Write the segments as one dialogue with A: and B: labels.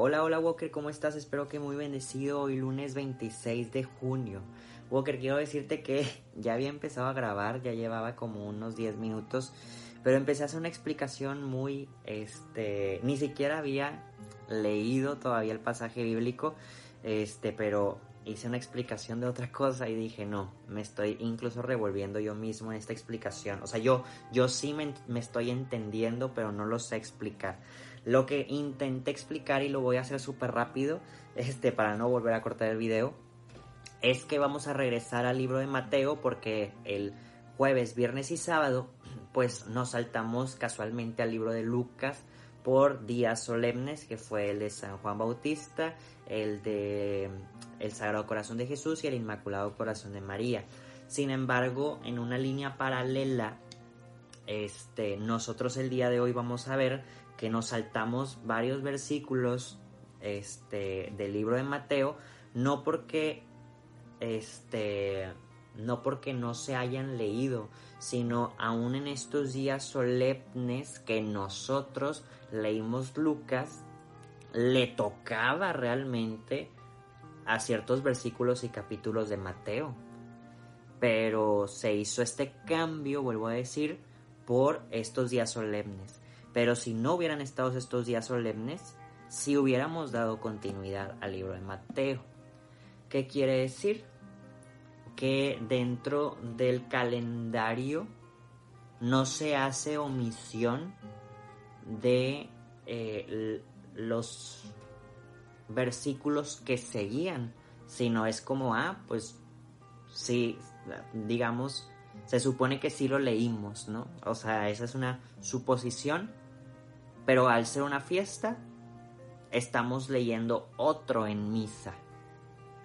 A: Hola, hola Walker, ¿cómo estás? Espero que muy bendecido hoy lunes 26 de junio. Walker, quiero decirte que ya había empezado a grabar, ya llevaba como unos 10 minutos, pero empecé a hacer una explicación muy, este, ni siquiera había leído todavía el pasaje bíblico, este, pero hice una explicación de otra cosa y dije, no, me estoy incluso revolviendo yo mismo en esta explicación. O sea, yo, yo sí me, me estoy entendiendo, pero no lo sé explicar. Lo que intenté explicar y lo voy a hacer súper rápido, este, para no volver a cortar el video, es que vamos a regresar al libro de Mateo porque el jueves, viernes y sábado, pues nos saltamos casualmente al libro de Lucas por días solemnes, que fue el de San Juan Bautista, el de el Sagrado Corazón de Jesús y el Inmaculado Corazón de María. Sin embargo, en una línea paralela, este, nosotros el día de hoy vamos a ver que nos saltamos varios versículos este, del libro de Mateo, no porque, este, no porque no se hayan leído, sino aún en estos días solemnes que nosotros leímos Lucas, le tocaba realmente a ciertos versículos y capítulos de Mateo. Pero se hizo este cambio, vuelvo a decir, por estos días solemnes. Pero si no hubieran estado estos días solemnes, si hubiéramos dado continuidad al libro de Mateo. ¿Qué quiere decir? Que dentro del calendario no se hace omisión de eh, los versículos que seguían, sino es como, ah, pues sí, digamos, se supone que sí lo leímos, ¿no? O sea, esa es una suposición, pero al ser una fiesta, estamos leyendo otro en misa.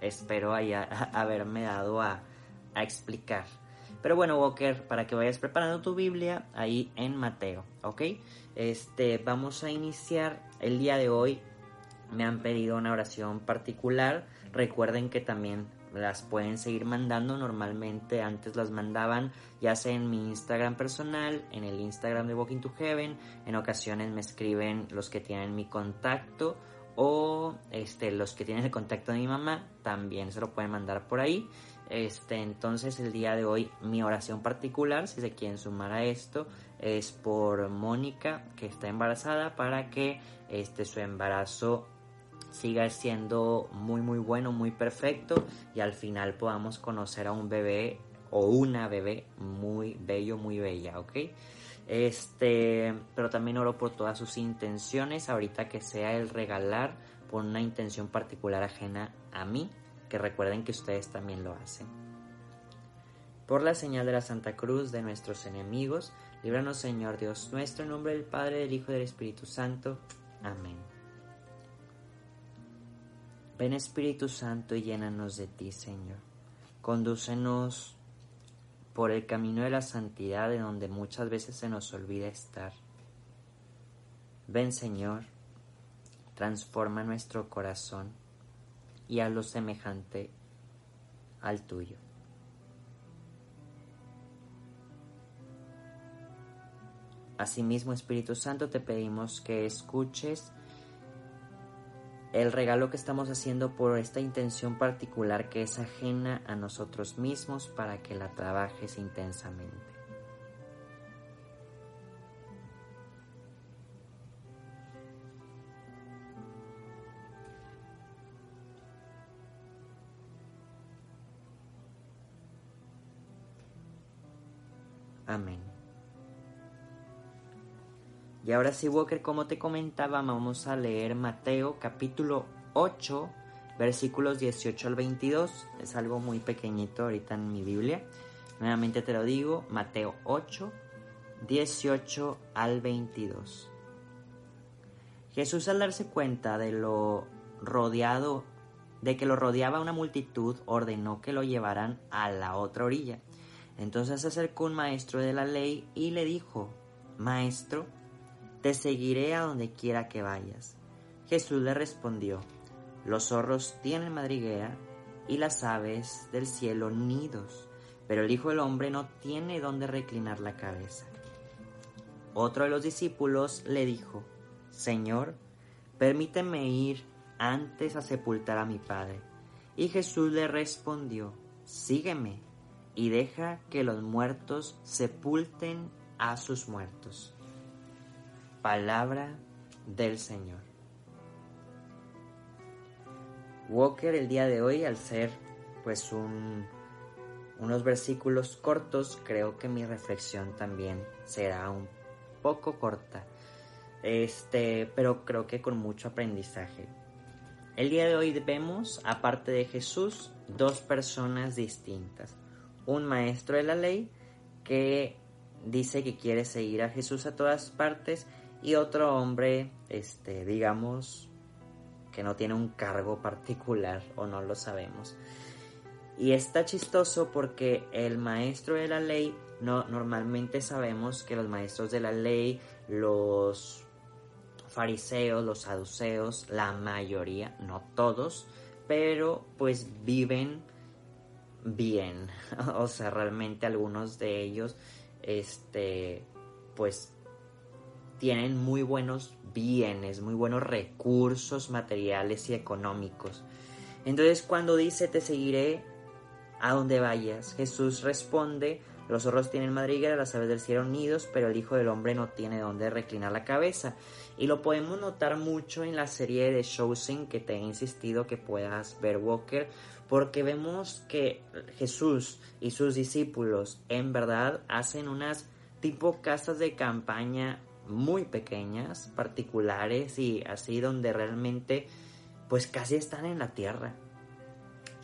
A: Espero haya, haberme dado a, a explicar. Pero bueno, Walker, para que vayas preparando tu Biblia ahí en Mateo, ¿ok? Este, vamos a iniciar el día de hoy. Me han pedido una oración particular. Recuerden que también las pueden seguir mandando normalmente antes las mandaban ya sea en mi Instagram personal en el Instagram de Walking to Heaven en ocasiones me escriben los que tienen mi contacto o este los que tienen el contacto de mi mamá también se lo pueden mandar por ahí. Este entonces el día de hoy mi oración particular si se quieren sumar a esto es por Mónica que está embarazada para que este su embarazo siga siendo muy muy bueno, muy perfecto y al final podamos conocer a un bebé o una bebé muy bello, muy bella, ¿ok? Este, pero también oro por todas sus intenciones, ahorita que sea el regalar por una intención particular ajena a mí, que recuerden que ustedes también lo hacen. Por la señal de la Santa Cruz de nuestros enemigos, líbranos Señor Dios nuestro, en nombre del Padre, del Hijo y del Espíritu Santo. Amén. Ven Espíritu Santo y llénanos de ti, Señor. Condúcenos por el camino de la santidad de donde muchas veces se nos olvida estar. Ven, Señor, transforma nuestro corazón y hazlo semejante al tuyo. Asimismo, Espíritu Santo, te pedimos que escuches el regalo que estamos haciendo por esta intención particular que es ajena a nosotros mismos para que la trabajes intensamente. Amén. Y ahora sí, Walker, como te comentaba, vamos a leer Mateo capítulo 8, versículos 18 al 22. Es algo muy pequeñito ahorita en mi Biblia. Nuevamente te lo digo, Mateo 8, 18 al 22. Jesús al darse cuenta de lo rodeado, de que lo rodeaba una multitud, ordenó que lo llevaran a la otra orilla. Entonces se acercó un maestro de la ley y le dijo, Maestro, te seguiré a donde quiera que vayas. Jesús le respondió, los zorros tienen madriguera y las aves del cielo nidos, pero el Hijo del Hombre no tiene donde reclinar la cabeza. Otro de los discípulos le dijo, Señor, permíteme ir antes a sepultar a mi padre. Y Jesús le respondió, sígueme y deja que los muertos sepulten a sus muertos. Palabra del Señor. Walker el día de hoy, al ser pues un, unos versículos cortos, creo que mi reflexión también será un poco corta. Este, pero creo que con mucho aprendizaje. El día de hoy vemos, aparte de Jesús, dos personas distintas. Un maestro de la ley que dice que quiere seguir a Jesús a todas partes y otro hombre, este, digamos, que no tiene un cargo particular o no lo sabemos. Y está chistoso porque el maestro de la ley, no, normalmente sabemos que los maestros de la ley, los fariseos, los saduceos, la mayoría, no todos, pero pues viven bien. o sea, realmente algunos de ellos, este, pues tienen muy buenos bienes, muy buenos recursos materiales y económicos. Entonces cuando dice te seguiré a donde vayas, Jesús responde, los zorros tienen madriguera, las aves del cielo nidos, pero el Hijo del Hombre no tiene donde reclinar la cabeza. Y lo podemos notar mucho en la serie de Chosen que te he insistido que puedas ver Walker, porque vemos que Jesús y sus discípulos en verdad hacen unas tipo casas de campaña muy pequeñas, particulares y así donde realmente pues casi están en la tierra.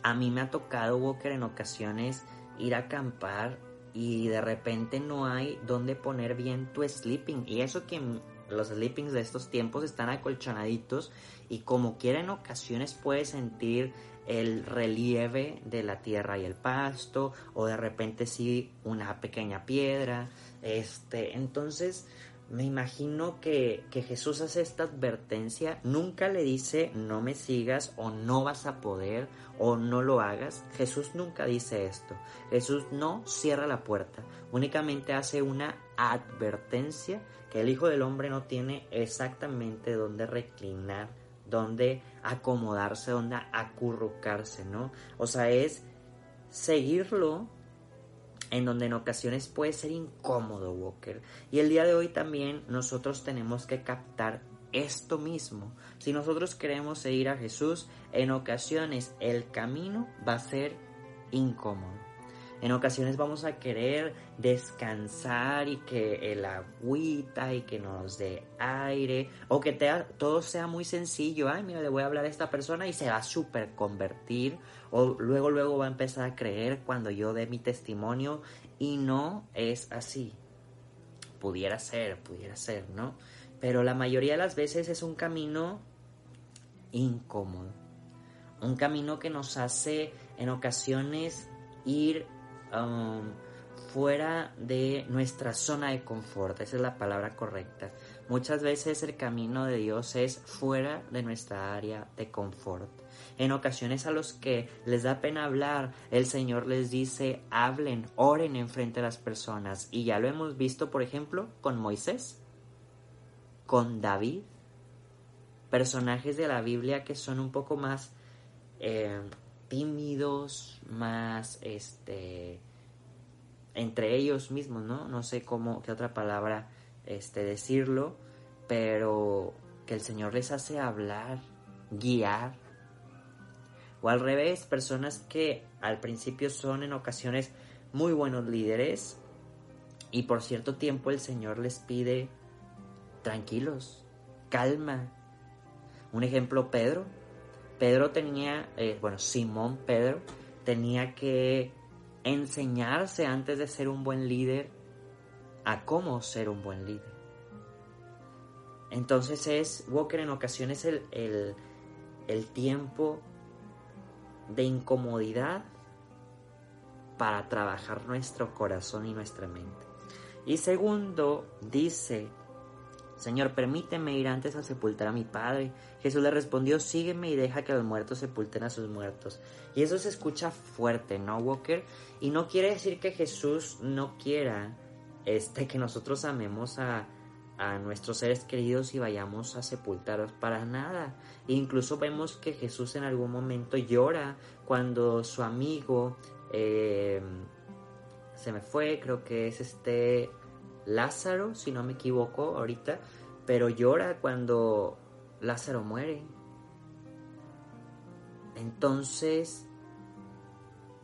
A: A mí me ha tocado Walker en ocasiones ir a acampar y de repente no hay donde poner bien tu sleeping. Y eso que los sleepings de estos tiempos están acolchonaditos y como quiera en ocasiones puedes sentir el relieve de la tierra y el pasto o de repente sí una pequeña piedra. Este, entonces me imagino que, que, Jesús hace esta advertencia, nunca le dice no me sigas o no vas a poder o no lo hagas. Jesús nunca dice esto. Jesús no cierra la puerta, únicamente hace una advertencia que el Hijo del Hombre no tiene exactamente dónde reclinar, dónde acomodarse, dónde acurrucarse, ¿no? O sea, es seguirlo en donde en ocasiones puede ser incómodo, Walker. Y el día de hoy también nosotros tenemos que captar esto mismo. Si nosotros queremos seguir a Jesús, en ocasiones el camino va a ser incómodo. En ocasiones vamos a querer descansar y que el agüita y que nos dé aire o que todo sea muy sencillo. Ay, mira, le voy a hablar a esta persona y se va a super convertir o luego luego va a empezar a creer cuando yo dé mi testimonio y no es así. Pudiera ser, pudiera ser, ¿no? Pero la mayoría de las veces es un camino incómodo. Un camino que nos hace en ocasiones ir um, fuera de nuestra zona de confort. Esa es la palabra correcta. Muchas veces el camino de Dios es fuera de nuestra área de confort. En ocasiones a los que les da pena hablar, el Señor les dice, hablen, oren en frente a las personas. Y ya lo hemos visto, por ejemplo, con Moisés, con David, personajes de la Biblia que son un poco más eh, tímidos, más este entre ellos mismos, ¿no? No sé cómo, qué otra palabra este, decirlo, pero que el Señor les hace hablar, guiar. O al revés, personas que al principio son en ocasiones muy buenos líderes y por cierto tiempo el Señor les pide tranquilos, calma. Un ejemplo, Pedro. Pedro tenía, eh, bueno, Simón Pedro tenía que enseñarse antes de ser un buen líder a cómo ser un buen líder. Entonces es, Walker, en ocasiones el, el, el tiempo de incomodidad para trabajar nuestro corazón y nuestra mente. Y segundo, dice Señor, permíteme ir antes a sepultar a mi padre. Jesús le respondió, sígueme y deja que los muertos sepulten a sus muertos. Y eso se escucha fuerte, ¿no, Walker? Y no quiere decir que Jesús no quiera este, que nosotros amemos a, a nuestros seres queridos y vayamos a sepultarlos para nada. E incluso vemos que Jesús en algún momento llora cuando su amigo eh, se me fue, creo que es este Lázaro, si no me equivoco ahorita, pero llora cuando Lázaro muere. Entonces,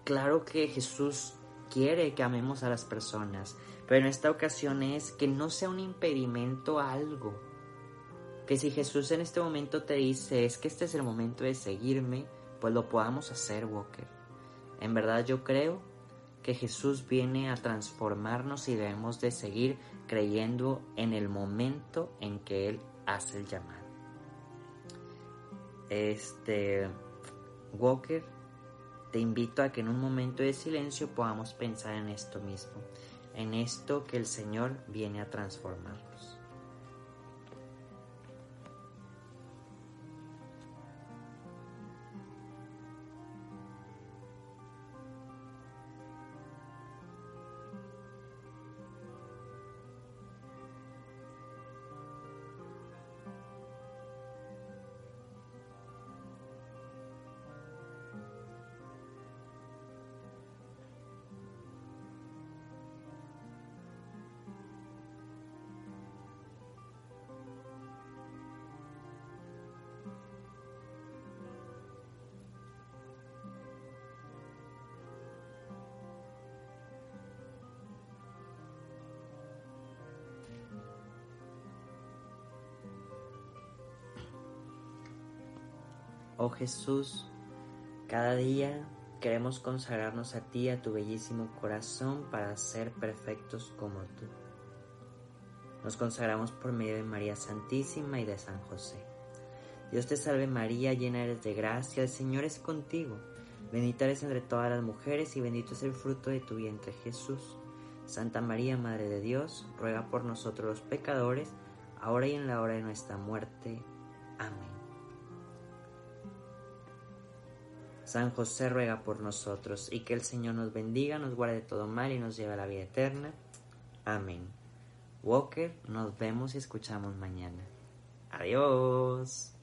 A: claro que Jesús quiere que amemos a las personas, pero en esta ocasión es que no sea un impedimento a algo. Que si Jesús en este momento te dice es que este es el momento de seguirme, pues lo podamos hacer, Walker. En verdad yo creo que Jesús viene a transformarnos y debemos de seguir creyendo en el momento en que Él hace el llamado. Este, Walker, te invito a que en un momento de silencio podamos pensar en esto mismo, en esto que el Señor viene a transformar. Oh Jesús, cada día queremos consagrarnos a ti, a tu bellísimo corazón, para ser perfectos como tú. Nos consagramos por medio de María Santísima y de San José. Dios te salve María, llena eres de gracia, el Señor es contigo. Bendita eres entre todas las mujeres y bendito es el fruto de tu vientre Jesús. Santa María, Madre de Dios, ruega por nosotros los pecadores, ahora y en la hora de nuestra muerte. Amén. San José ruega por nosotros y que el Señor nos bendiga, nos guarde de todo mal y nos lleve a la vida eterna. Amén. Walker, nos vemos y escuchamos mañana. Adiós.